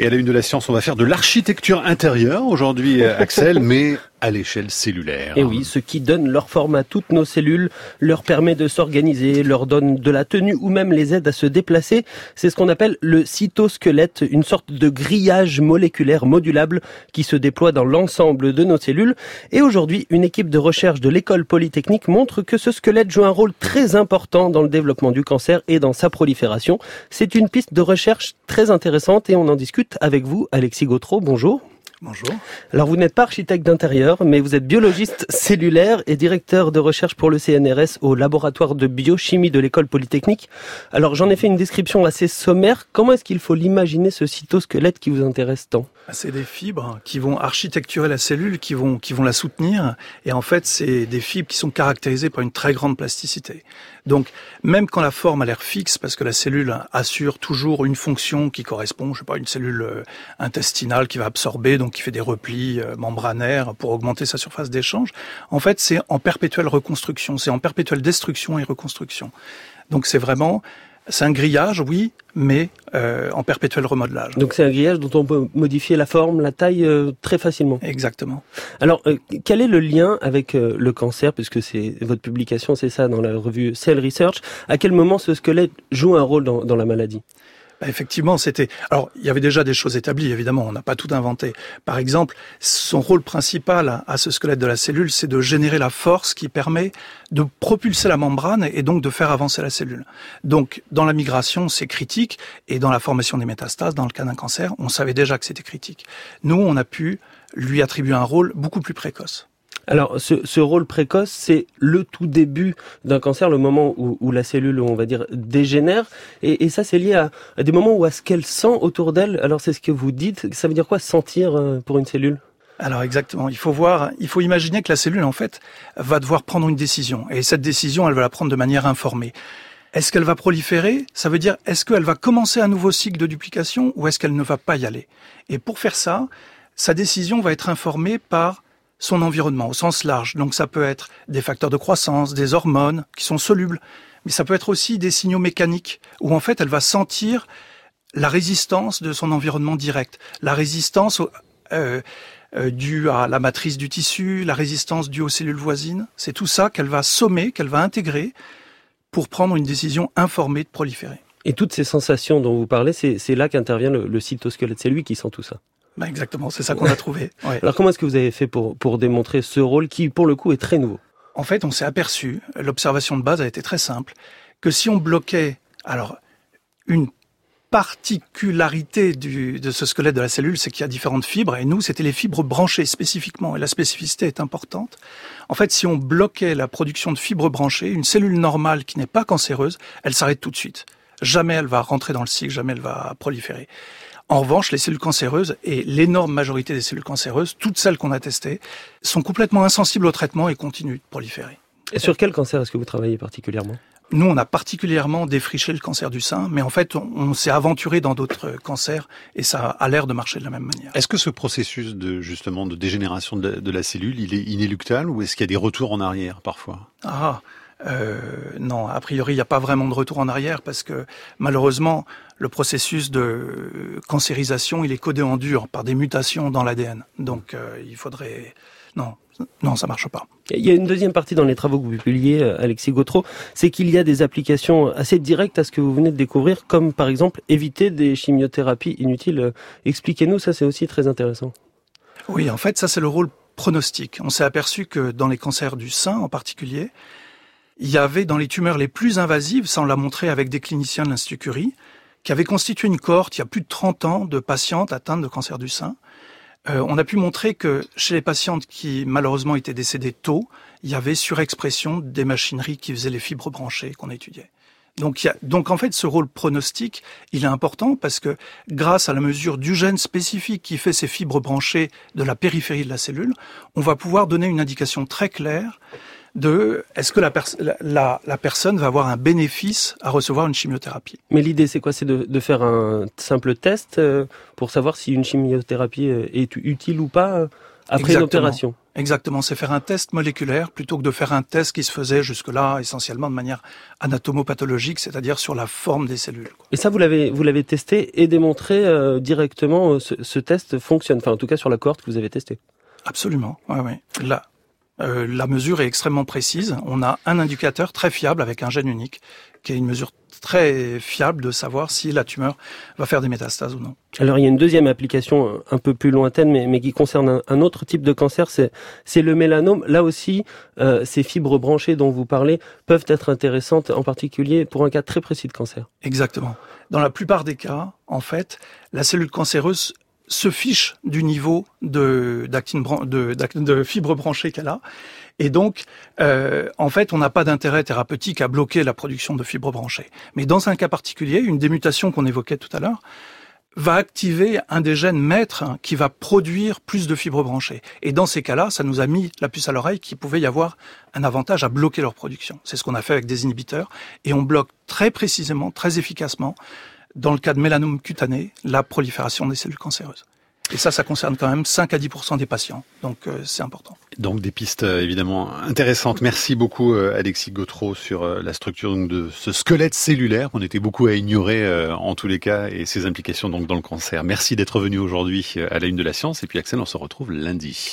Et à la une de la science, on va faire de l'architecture intérieure aujourd'hui, euh, Axel, mais à l'échelle cellulaire. Et oui, ce qui donne leur forme à toutes nos cellules, leur permet de s'organiser, leur donne de la tenue ou même les aide à se déplacer. C'est ce qu'on appelle le cytosquelette, une sorte de grillage moléculaire modulable qui se déploie dans l'ensemble de nos cellules. Et aujourd'hui, une équipe de recherche de l'école polytechnique montre que ce squelette joue un rôle très important dans le développement du cancer et dans sa prolifération. C'est une piste de recherche très intéressante et on en discute avec vous, Alexis Gautreau. Bonjour. Bonjour. Alors vous n'êtes pas architecte d'intérieur, mais vous êtes biologiste cellulaire et directeur de recherche pour le CNRS au laboratoire de biochimie de l'école polytechnique. Alors j'en ai fait une description assez sommaire. Comment est-ce qu'il faut l'imaginer ce cytosquelette qui vous intéresse tant? C'est des fibres qui vont architecturer la cellule, qui vont, qui vont la soutenir. Et en fait, c'est des fibres qui sont caractérisées par une très grande plasticité. Donc, même quand la forme a l'air fixe, parce que la cellule assure toujours une fonction qui correspond, je sais pas, une cellule euh, intestinale qui va absorber, donc qui fait des replis euh, membranaires pour augmenter sa surface d'échange. En fait, c'est en perpétuelle reconstruction, c'est en perpétuelle destruction et reconstruction. Donc, c'est vraiment c'est un grillage, oui, mais euh, en perpétuel remodelage. Donc c'est un grillage dont on peut modifier la forme, la taille euh, très facilement. Exactement. Alors euh, quel est le lien avec le cancer, puisque c'est votre publication, c'est ça dans la revue Cell Research. À quel moment ce squelette joue un rôle dans la maladie? Bah, effectivement, c'était. Alors, il y avait déjà des choses établies, évidemment, on n'a pas tout inventé. Par exemple, son rôle principal à ce squelette de la cellule, c'est de générer la force qui permet de propulser la membrane et donc de faire avancer la cellule. Donc, dans la migration, c'est critique, et dans la formation des métastases, dans le cas d'un cancer, on savait déjà que c'était critique. Nous, on a pu lui attribuer un rôle beaucoup plus précoce. Alors, ce, ce, rôle précoce, c'est le tout début d'un cancer, le moment où, où, la cellule, on va dire, dégénère. Et, et ça, c'est lié à, à, des moments où à ce qu'elle sent autour d'elle. Alors, c'est ce que vous dites. Ça veut dire quoi, sentir euh, pour une cellule? Alors exactement, il faut voir, il faut imaginer que la cellule en fait va devoir prendre une décision et cette décision, elle va la prendre de manière informée. Est-ce qu'elle va proliférer? Ça veut dire est-ce qu'elle va commencer un nouveau cycle de duplication ou est-ce qu'elle ne va pas y aller? Et pour faire ça, sa décision va être informée par son environnement au sens large. Donc ça peut être des facteurs de croissance, des hormones qui sont solubles, mais ça peut être aussi des signaux mécaniques où en fait elle va sentir la résistance de son environnement direct, la résistance euh, euh, due à la matrice du tissu, la résistance due aux cellules voisines. C'est tout ça qu'elle va sommer, qu'elle va intégrer pour prendre une décision informée de proliférer. Et toutes ces sensations dont vous parlez, c'est là qu'intervient le, le cytosquelette. C'est lui qui sent tout ça. Bah exactement, c'est ça qu'on a trouvé. Ouais. Alors comment est-ce que vous avez fait pour, pour démontrer ce rôle qui, pour le coup, est très nouveau? En fait, on s'est aperçu, l'observation de base a été très simple, que si on bloquait, alors, une particularité du, de ce squelette de la cellule, c'est qu'il y a différentes fibres, et nous, c'était les fibres branchées spécifiquement, et la spécificité est importante. En fait, si on bloquait la production de fibres branchées, une cellule normale qui n'est pas cancéreuse, elle s'arrête tout de suite. Jamais elle va rentrer dans le cycle, jamais elle va proliférer. En revanche, les cellules cancéreuses et l'énorme majorité des cellules cancéreuses, toutes celles qu'on a testées, sont complètement insensibles au traitement et continuent de proliférer. Et sur quel cancer est-ce que vous travaillez particulièrement? Nous, on a particulièrement défriché le cancer du sein, mais en fait, on, s'est aventuré dans d'autres cancers et ça a l'air de marcher de la même manière. Est-ce que ce processus de justement de dégénération de la, cellule, il est inéluctable ou est-ce qu'il y a des retours en arrière parfois? Ah, euh, non, a priori, il n'y a pas vraiment de retour en arrière parce que malheureusement, le processus de cancérisation, il est codé en dur par des mutations dans l'ADN. Donc, euh, il faudrait... Non, non, ça marche pas. Il y a une deuxième partie dans les travaux que vous publiez, euh, Alexis Gautreau, c'est qu'il y a des applications assez directes à ce que vous venez de découvrir, comme par exemple éviter des chimiothérapies inutiles. Expliquez-nous, ça c'est aussi très intéressant. Oui, en fait, ça c'est le rôle pronostique. On s'est aperçu que dans les cancers du sein en particulier, il y avait dans les tumeurs les plus invasives, sans la montrer avec des cliniciens de l'Institut Curie, qui avaient constitué une cohorte il y a plus de 30 ans de patientes atteintes de cancer du sein. Euh, on a pu montrer que chez les patientes qui malheureusement étaient décédées tôt, il y avait surexpression des machineries qui faisaient les fibres branchées qu'on étudiait. Donc, y a, donc en fait, ce rôle pronostique, il est important parce que grâce à la mesure du gène spécifique qui fait ces fibres branchées de la périphérie de la cellule, on va pouvoir donner une indication très claire de est-ce que la, la, la, personne va avoir un bénéfice à recevoir une chimiothérapie? Mais l'idée, c'est quoi? C'est de, de, faire un simple test euh, pour savoir si une chimiothérapie euh, est utile ou pas euh, après l'opération Exactement, c'est faire un test moléculaire plutôt que de faire un test qui se faisait jusque-là essentiellement de manière anatomopathologique, c'est-à-dire sur la forme des cellules. Et ça, vous l'avez vous l'avez testé et démontré euh, directement. Euh, ce, ce, test fonctionne, enfin en tout cas sur la cohorte que vous avez testée. Absolument, ouais. Là, euh, la mesure est extrêmement précise. On a un indicateur très fiable avec un gène unique, qui est une mesure très fiable de savoir si la tumeur va faire des métastases ou non. Alors il y a une deuxième application euh, un peu plus lointaine, mais, mais qui concerne un, autre type de cancer, c'est le mélanome. Là aussi, euh, ces fibres branchées dont vous parlez peuvent être intéressantes, en particulier pour un cas très précis de cancer. Exactement. Dans la plupart des cas, en fait, la cellule cancéreuse se fiche du niveau de, de, de fibres branchées qu'elle a. Et donc, euh, en fait, on n'a pas d'intérêt thérapeutique à bloquer la production de fibres branchées. Mais dans un cas particulier, une des mutations qu'on évoquait tout à l'heure va activer un des gènes maîtres qui va produire plus de fibres branchées. Et dans ces cas-là, ça nous a mis la puce à l'oreille qu'il pouvait y avoir un avantage à bloquer leur production. C'est ce qu'on a fait avec des inhibiteurs. Et on bloque très précisément, très efficacement dans le cas de mélanome cutané, la prolifération des cellules cancéreuses. Et ça, ça concerne quand même 5 à 10% des patients. Donc euh, c'est important. Donc des pistes euh, évidemment intéressantes. Merci beaucoup euh, Alexis Gautreau sur la structure donc, de ce squelette cellulaire qu'on était beaucoup à ignorer en tous les cas et ses implications donc dans le cancer. Merci d'être venu aujourd'hui à la une de la science et puis Axel, on se retrouve lundi.